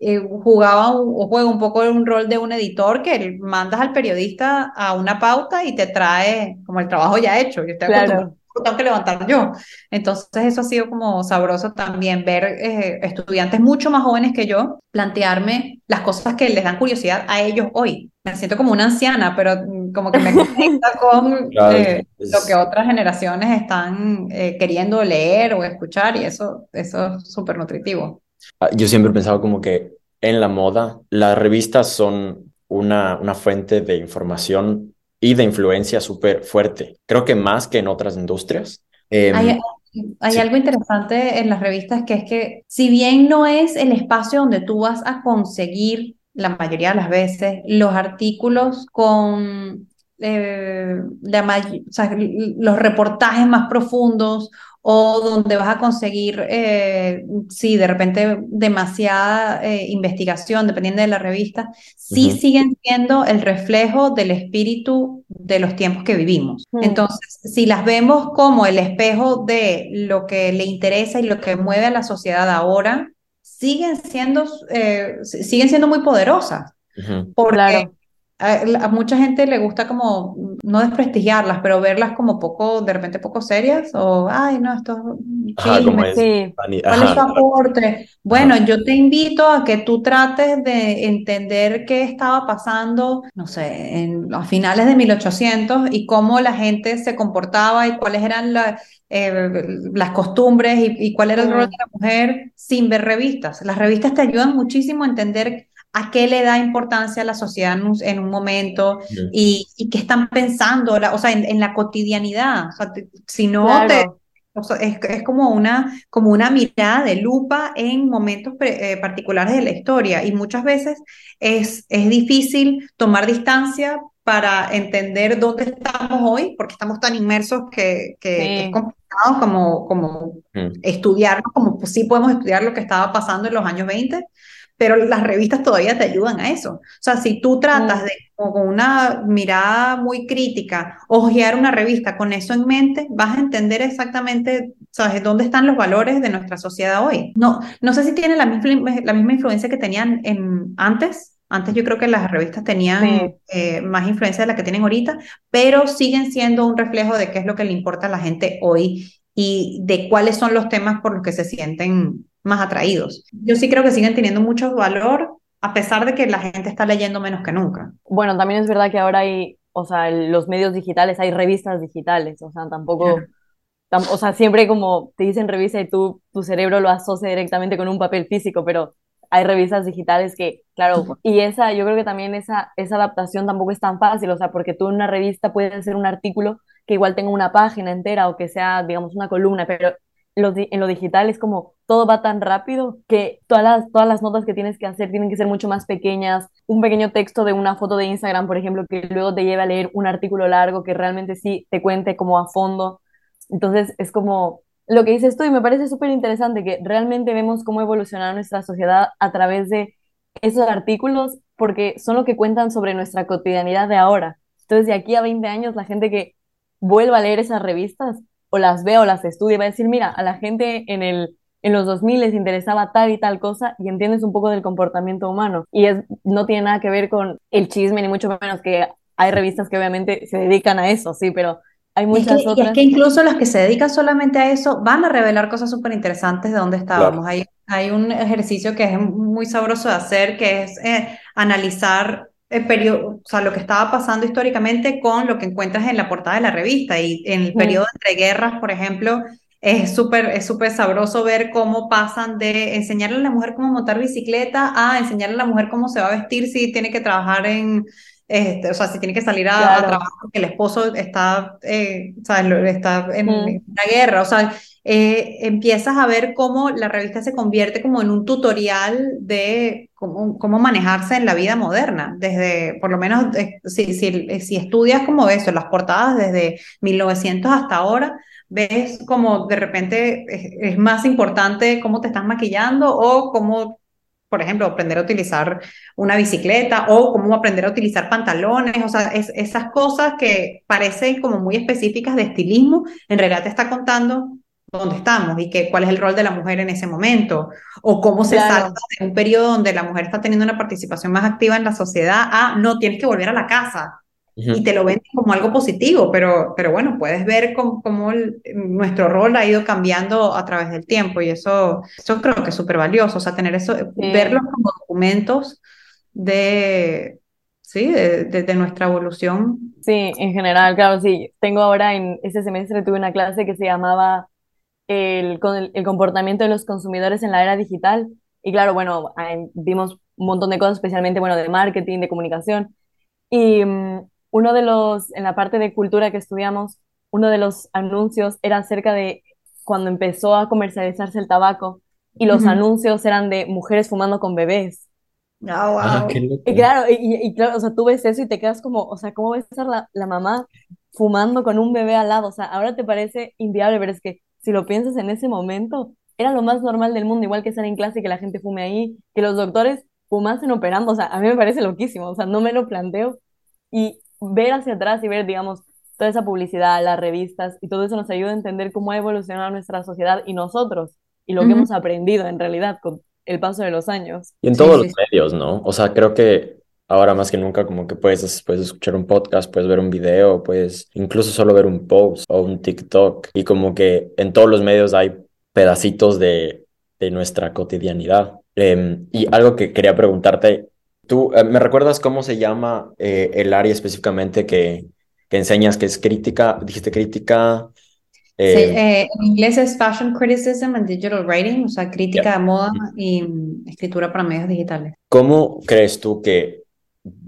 Eh, jugaba o juega un poco un rol de un editor que mandas al periodista a una pauta y te trae como el trabajo ya hecho. Y claro tengo que levantar yo. Entonces eso ha sido como sabroso también ver eh, estudiantes mucho más jóvenes que yo plantearme las cosas que les dan curiosidad a ellos hoy. Me siento como una anciana, pero mm, como que me conecta con eh, lo que otras generaciones están eh, queriendo leer o escuchar y eso, eso es súper nutritivo. Ah, yo siempre he pensado como que en la moda las revistas son una, una fuente de información y de influencia súper fuerte. Creo que más que en otras industrias. Em, hay, hay algo interesante en las revistas que es que si bien no es el espacio donde tú vas a conseguir la mayoría de las veces los artículos con eh, los reportajes más profundos o donde vas a conseguir, eh, sí, de repente demasiada eh, investigación, dependiendo de la revista, sí siguen siendo el reflejo del espíritu de los tiempos que vivimos. Mm. Entonces, si las vemos como el espejo de lo que le interesa y lo que mueve a la sociedad ahora, siguen siendo, eh, siguen siendo muy poderosas. Porque a, mucha gente le gusta como no desprestigiarlas, pero verlas como poco, de repente poco serias, o, ay, no, esto es sí. ¿Cuál es tu aporte? Bueno, yo te invito a que tú trates de entender qué estaba pasando, no sé, en, a finales de 1800 y cómo la gente se comportaba y cuáles eran eh, las costumbres y, y, cuál era el rol de la mujer sin ver revistas. Las revistas te ayudan muchísimo a entender a qué le da importancia a la sociedad en un, momento y, y, qué están pensando, o sea, en, la cotidianidad. O sea, si no es, es, como, una, como una mirada de lupa en momentos eh, particulares de la historia. Y muchas veces es, es difícil tomar distancia para entender dónde estamos hoy, porque estamos tan inmersos que, que, es complicado como, como estudiar, como pues sí podemos estudiar lo que estaba pasando en los años 20, pero las revistas todavía te ayudan a eso. O sea, si tú tratas de, con una mirada muy crítica, hojear una revista con eso en mente, vas a entender exactamente, ¿sabes?, dónde están los valores de nuestra sociedad hoy. No, no sé si tiene la misma, la misma influencia que tenían en, antes. Antes yo creo que las revistas tenían eh, más influencia de la que tienen ahorita, pero siguen siendo un reflejo de qué es lo que le importa a la gente hoy y de cuáles son los temas por los que se sienten más atraídos. Yo sí creo que siguen teniendo mucho valor a pesar de que la gente está leyendo menos que nunca. Bueno, también es verdad que ahora hay, o sea, los medios digitales, hay revistas digitales, o sea, tampoco, o sea, siempre como te dicen revista y tú, tu cerebro lo asocia directamente con un papel físico, pero hay revistas digitales que, claro, y esa, yo creo que también esa, esa adaptación tampoco es tan fácil, o sea, porque tú en una revista puedes hacer un artículo que igual tenga una página entera o que sea, digamos, una columna, pero en lo digital es como todo va tan rápido que todas las, todas las notas que tienes que hacer tienen que ser mucho más pequeñas. Un pequeño texto de una foto de Instagram, por ejemplo, que luego te lleve a leer un artículo largo que realmente sí te cuente como a fondo. Entonces es como lo que dices tú y me parece súper interesante que realmente vemos cómo evoluciona nuestra sociedad a través de esos artículos porque son lo que cuentan sobre nuestra cotidianidad de ahora. Entonces de aquí a 20 años la gente que vuelva a leer esas revistas o las ve o las estudia, va a decir, mira, a la gente en el en los 2000 les interesaba tal y tal cosa y entiendes un poco del comportamiento humano. Y es, no tiene nada que ver con el chisme, ni mucho menos que hay revistas que obviamente se dedican a eso, sí, pero hay muchas otras. Y es que incluso las que se dedican solamente a eso van a revelar cosas súper interesantes de dónde estábamos. Hay, hay un ejercicio que es muy sabroso de hacer, que es eh, analizar el periodo, o sea, lo que estaba pasando históricamente con lo que encuentras en la portada de la revista. Y en el periodo entre guerras, por ejemplo, es súper es súper sabroso ver cómo pasan de enseñarle a la mujer cómo montar bicicleta a enseñarle a la mujer cómo se va a vestir si tiene que trabajar en, este, o sea, si tiene que salir a, trabajar porque el esposo está, eh, está en, una guerra. O sea, eh, empiezas a ver cómo la revista se convierte como en un tutorial de cómo, cómo manejarse en la vida moderna, desde, por lo menos, eh, si, si, si, estudias como eso, las portadas desde 1900 hasta ahora, ves como de repente es, más importante cómo te estás maquillando o cómo por ejemplo, aprender a utilizar una bicicleta o cómo aprender a utilizar pantalones, o sea, es, esas cosas que parecen como muy específicas de estilismo, en realidad te está contando dónde estamos y que, cuál es el rol de la mujer en ese momento, o cómo se salta de un periodo donde la mujer está teniendo una participación más activa en la sociedad a, no, tienes que volver a la casa. Y te lo ven como algo positivo, pero, pero bueno, puedes ver cómo, cómo nuestro rol ha ido cambiando a través del tiempo y eso, eso creo que es súper valioso, o sea, tener eso, verlos como documentos de, sí, de, de, nuestra evolución. Sí, en general, claro, sí. Tengo ahora en ese semestre tuve una clase que se llamaba el, el, comportamiento de los consumidores en la era digital. Y claro, bueno, vimos un montón de cosas, especialmente, bueno, de marketing, de comunicación. Y mm, uno de los, en la parte de cultura que estudiamos, uno de los anuncios era acerca de cuando empezó a comercializarse el tabaco y los anuncios eran de mujeres fumando con bebés. Ah, wow. Ah, y claro, y, claro, o sea, tú ves eso y te quedas como, o sea, ¿cómo ves a la, la mamá fumando con un bebé al lado? O sea, ahora te parece inviable, pero es que si lo piensas en ese momento, era lo más normal del mundo, igual que estar en clase que la gente fume ahí, que los doctores fumasen operando, o sea, a mí me parece loquísimo, o sea, no me lo planteo. Y ver hacia atrás y ver, digamos, toda esa publicidad, las revistas y todo eso nos ayuda a entender cómo ha evolucionado nuestra sociedad y nosotros y lo que hemos aprendido en realidad con el paso de los años. Y en todos los medios, ¿no? O sea, creo que ahora más que nunca como que puedes, puedes escuchar un podcast, puedes ver un video, puedes incluso solo ver un post o un TikTok y como que en todos los medios hay pedacitos de, de nuestra cotidianidad. Em, y algo que quería preguntarte, ¿tú eh, me recuerdas cómo se llama eh, el área específicamente que, que enseñas que es crítica? Dijiste crítica. Eh, en inglés es Fashion Criticism and Digital Writing, o sea, crítica de moda y escritura para medios digitales. ¿Cómo crees tú que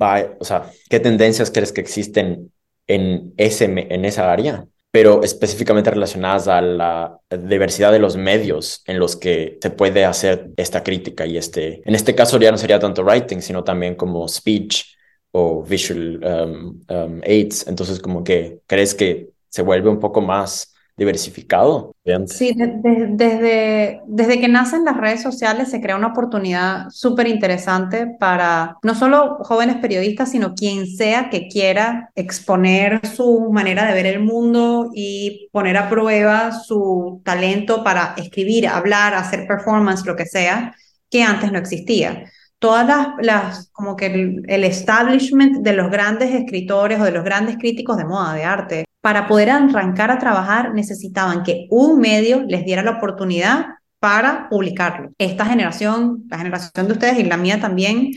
va, o sea, qué tendencias crees que existen en, ese, en esa área? pero específicamente relacionadas a la diversidad de los medios en los que se puede hacer esta crítica y este, en este caso ya no sería tanto writing, sino también como speech o visual um, um, aids. Entonces, como que crees que se vuelve un poco más diversificado. Sí, desde, desde que nacen las redes sociales se crea una oportunidad súper interesante para no solo jóvenes periodistas, sino quien sea que quiera exponer su manera de ver el mundo y poner a prueba su talento para escribir, hablar, hacer performance, lo que sea, que antes no existía todas las, como que el, establishment de los grandes escritores o de los grandes críticos de moda, de arte, para poder arrancar a trabajar necesitaban que un medio les diera la oportunidad para publicarlo. Esta generación, la generación de ustedes y la mía también,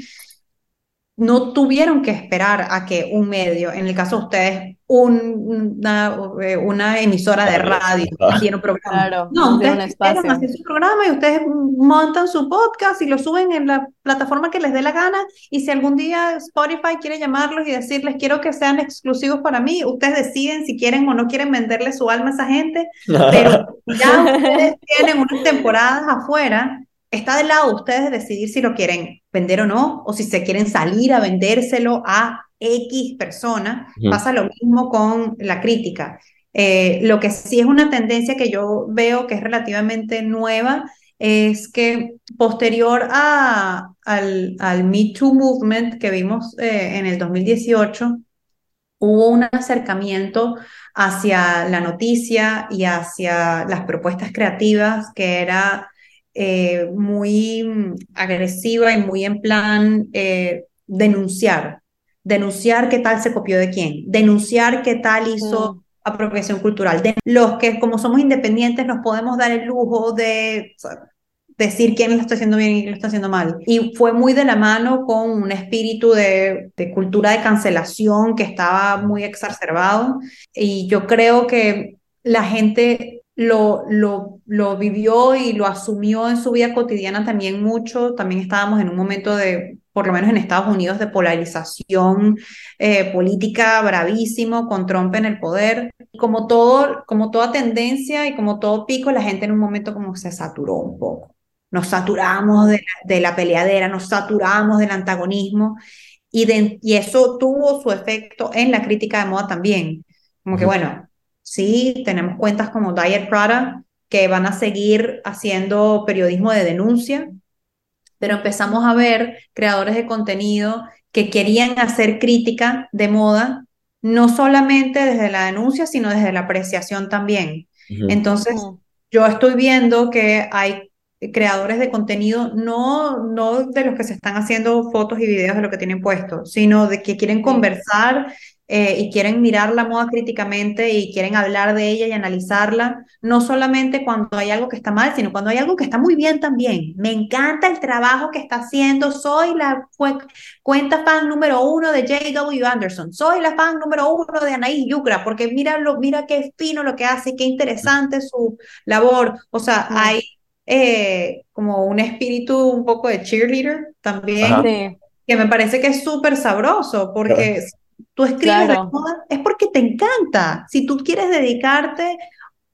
no tuvieron que esperar a que un medio, en el caso de ustedes, una, eh, una, emisora de radio, hicieron programa. no, ustedes hacer su programa y ustedes montan su podcast y lo suben en la plataforma que les dé la gana. Y si algún día Spotify quiere llamarlos y decirles quiero que sean exclusivos para mí, ustedes deciden si quieren o no quieren venderle su alma a esa gente. Pero ya ustedes tienen unas temporadas afuera está del lado de ustedes decidir si lo quieren vender o no, o si se quieren salir a vendérselo a X persona. Pasa lo mismo con la crítica. Eh, lo que sí es una tendencia que yo veo que es relativamente nueva es que posterior a, al, al Me Too Movement que vimos eh, en el 2018, hubo un acercamiento hacia la noticia y hacia las propuestas creativas que era eh, muy mm, agresiva y muy en plan eh, denunciar, denunciar qué tal se copió de quién, denunciar qué tal hizo mm. apropiación cultural. De los que como somos independientes nos podemos dar el lujo de decir quién lo está haciendo bien y quién lo está haciendo mal. Y fue muy de la mano con un espíritu de, de, cultura de cancelación que estaba muy exacerbado. Y yo creo que la gente lo, lo, lo, vivió y lo asumió en su vida cotidiana también mucho. También estábamos en un momento de, por lo menos en Estados Unidos, de polarización eh, política bravísimo con Trump en el poder. Como, todo, como toda tendencia y como todo pico, la gente en un momento como se saturó un poco. Nos saturamos de la, de la peleadera, nos saturamos del antagonismo y, de, y eso tuvo su efecto en la crítica de moda también. Como que, bueno, Sí, tenemos cuentas como Diet Prada que van a seguir haciendo periodismo de denuncia, pero empezamos a ver creadores de contenido que querían hacer crítica de moda, no solamente desde la denuncia, sino desde la apreciación también. Entonces, yo estoy viendo que hay creadores de contenido, no, no de los que se están haciendo fotos y videos de lo que tienen puesto, sino de que quieren conversar eh, y quieren mirar la moda críticamente y quieren hablar de ella y analizarla, no solamente cuando hay algo que está mal, sino cuando hay algo que está muy bien también. Me encanta el trabajo que está haciendo, soy la cuenta fan número uno de J.W. Anderson, soy la fan número uno de Anaí Yucra, porque mira, lo, mira qué fino lo que hace, qué interesante su labor. O sea, hay eh, como un espíritu un poco de cheerleader también. Que me parece que es súper sabroso, porque Tú escribes de moda es porque te encanta. Si tú quieres dedicarte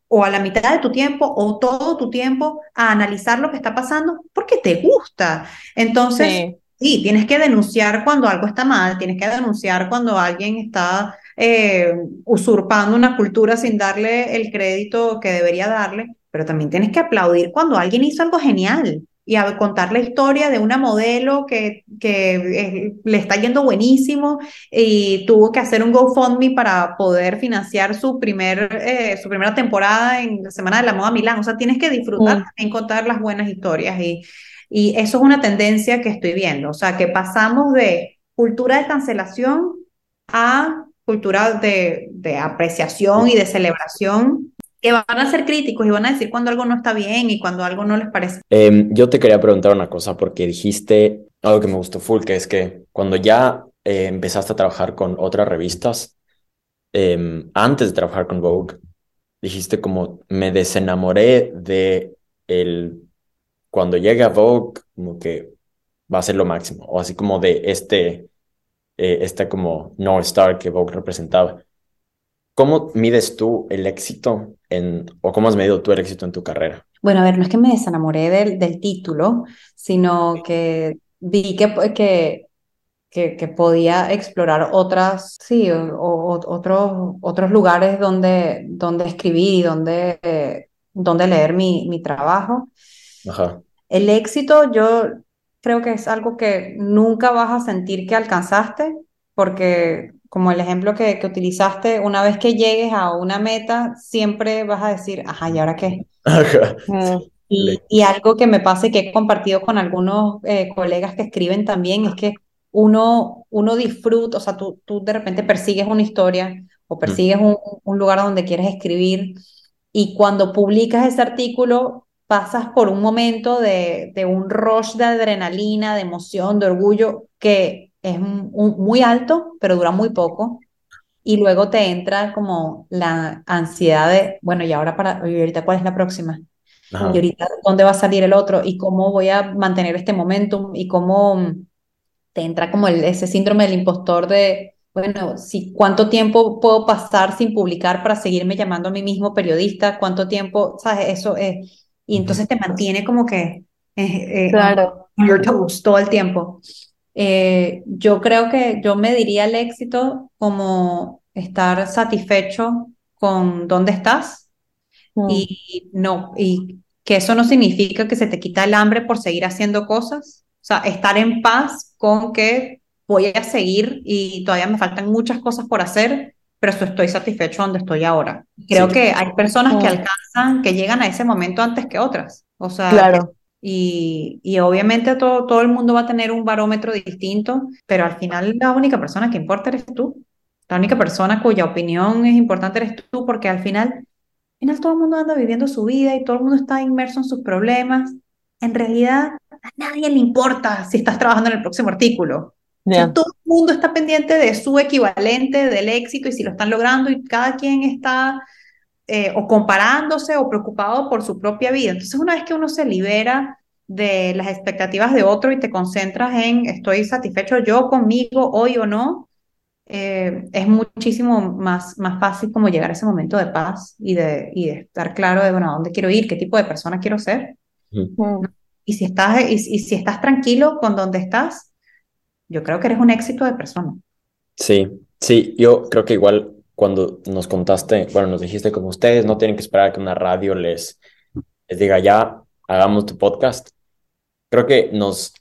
o a la mitad de tu tiempo o todo tu tiempo a analizar lo que está pasando, porque te gusta. Entonces, sí. tienes que denunciar cuando algo está mal, tienes que denunciar cuando alguien está eh, usurpando una cultura sin darle el crédito que debería darle, pero también tienes que aplaudir cuando alguien hizo algo genial y a contar la historia de una modelo que, que eh, le está yendo buenísimo y tuvo que hacer un GoFundMe para poder financiar su, primer, eh, su primera temporada en la Semana de la Moda Milán. O sea, tienes que disfrutar en contar las buenas historias y, y eso es una tendencia que estoy viendo. O sea, que pasamos de cultura de cancelación a cultura de, de apreciación y de celebración que van a ser críticos y van a decir cuando algo no está bien y cuando algo no les parece. Em, yo te quería preguntar una cosa porque dijiste algo que me gustó full, que es que cuando ya eh, empezaste a trabajar con otras revistas, em, antes de trabajar con Vogue, dijiste como me desenamoré de el cuando llegue a Vogue, como que va a ser lo máximo, o así como de este, eh, este como North Star que Vogue representaba. ¿Cómo mides tú el éxito en, o cómo has medido tú el éxito en tu carrera? Bueno, a ver, no es que me desenamoré del, del título, sino que vi que, que, que, que podía explorar otras, sí, o, otros, otros lugares donde, donde escribir y donde, donde leer mi, mi trabajo. Ajá. El éxito yo creo que es algo que nunca vas a sentir que alcanzaste, porque como el ejemplo que, que, utilizaste, una vez que llegues a una meta, siempre vas a decir, ajá, ¿y ahora qué? Mm, y, y, algo que me pasa y que he compartido con algunos eh, colegas que escriben también es que uno, uno disfruta, o sea, tú, tú de repente persigues una historia o mm. persigues un, un lugar donde quieres escribir y cuando publicas ese artículo pasas por un momento de, de un rush de adrenalina, de emoción, de orgullo que es muy alto, pero dura muy poco. Y luego te entra como la ansiedad de, bueno, y ahora para, y ahorita cuál es la próxima. Y ahorita dónde va a salir el otro y cómo voy a mantener este momentum y cómo te entra como el, ese síndrome del impostor de, bueno, si cuánto tiempo puedo pasar sin publicar para seguirme llamando a mí mismo periodista, cuánto tiempo, ¿sabes? Eso es, y entonces te mantiene como que, eh, eh, claro. your toes todo el tiempo. Eh, yo creo que yo me diría el éxito como estar satisfecho con dónde estás mm. y no, y que eso no significa que se te quita el hambre por seguir haciendo cosas, o sea, estar en paz con que voy a seguir y todavía me faltan muchas cosas por hacer, pero estoy satisfecho donde estoy ahora. Creo que hay personas que mm. alcanzan, que llegan a ese momento antes que otras, o sea, claro. Y, y, obviamente todo, todo el mundo va a tener un barómetro distinto, pero al final la única persona que importa eres tú. La única persona cuya opinión es importante eres tú, porque al final, al final todo el mundo anda viviendo su vida y todo el mundo está inmerso en sus problemas. En realidad, a nadie le importa si estás trabajando en el próximo artículo. todo el mundo está pendiente de su equivalente, del éxito y si lo están logrando y cada quien está eh, o comparándose o preocupado por su propia vida. Entonces, una vez que uno se libera de las expectativas de otro y te concentras en estoy satisfecho yo conmigo hoy o no, eh, es muchísimo más, más fácil como llegar a ese momento de paz y de, y de estar claro de, bueno, a dónde quiero ir, qué tipo de persona quiero ser. Mm. Y, si estás, y, y si estás tranquilo con dónde estás, yo creo que eres un éxito de persona. Sí, sí, yo creo que igual cuando nos contaste, bueno, nos dijiste como ustedes no tienen que esperar que una radio les, les diga ya, hagamos tu podcast. Creo que nos,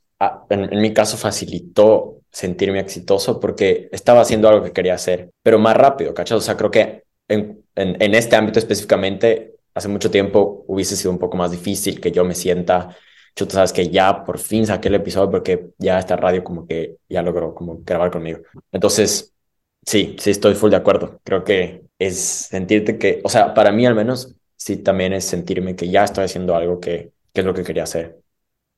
en, mi caso, facilitó sentirme exitoso porque estaba haciendo algo que quería hacer, pero más rápido, ¿cachai? O sea, creo que en, en, en este ámbito específicamente, hace mucho tiempo hubiese sido un poco más difícil que yo me sienta tú sabes que ya por fin saqué el episodio porque ya esta radio como que ya logró como grabar conmigo. Entonces, Sí, sí, estoy full de acuerdo. Creo que es sentirte que, o sea, para mí al menos, sí, también es sentirme que ya estoy haciendo algo que, que es lo que quería hacer.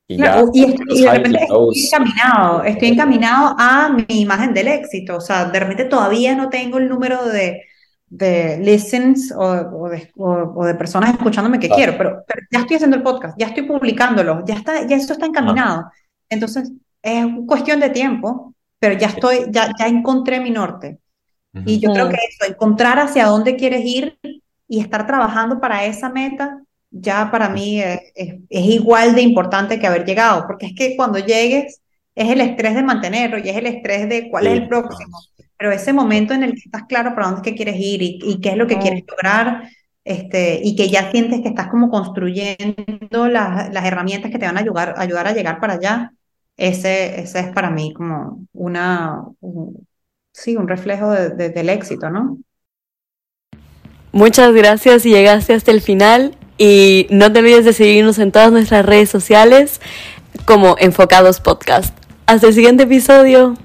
Y, ya, y, estoy, de repente estoy encaminado, estoy encaminado a mi imagen del éxito. O sea, de repente todavía no tengo el número de, de listens o, o, de, o, de, personas escuchándome que quiero, pero, pero, ya estoy haciendo el podcast, ya estoy publicándolo, ya está, ya esto está encaminado. Entonces, es cuestión de tiempo, pero ya estoy, ya, ya encontré mi norte. Y yo creo que eso, encontrar hacia dónde quieres ir y estar trabajando para esa meta, ya para mí es, es, igual de importante que haber llegado, porque es que cuando llegues es el estrés de mantenerlo y es el estrés de cuál es el próximo, pero ese momento en el que estás claro para dónde es que quieres ir y, y qué es lo que quieres lograr, este, y que ya sientes que estás como construyendo las, las herramientas que te van a ayudar, ayudar a llegar para allá, ese, ese es para mí como una, sí, un reflejo del éxito, ¿no? Muchas gracias y llegaste hasta el final y no te olvides de seguirnos en todas nuestras redes sociales como Enfocados Podcast. Hasta el siguiente episodio.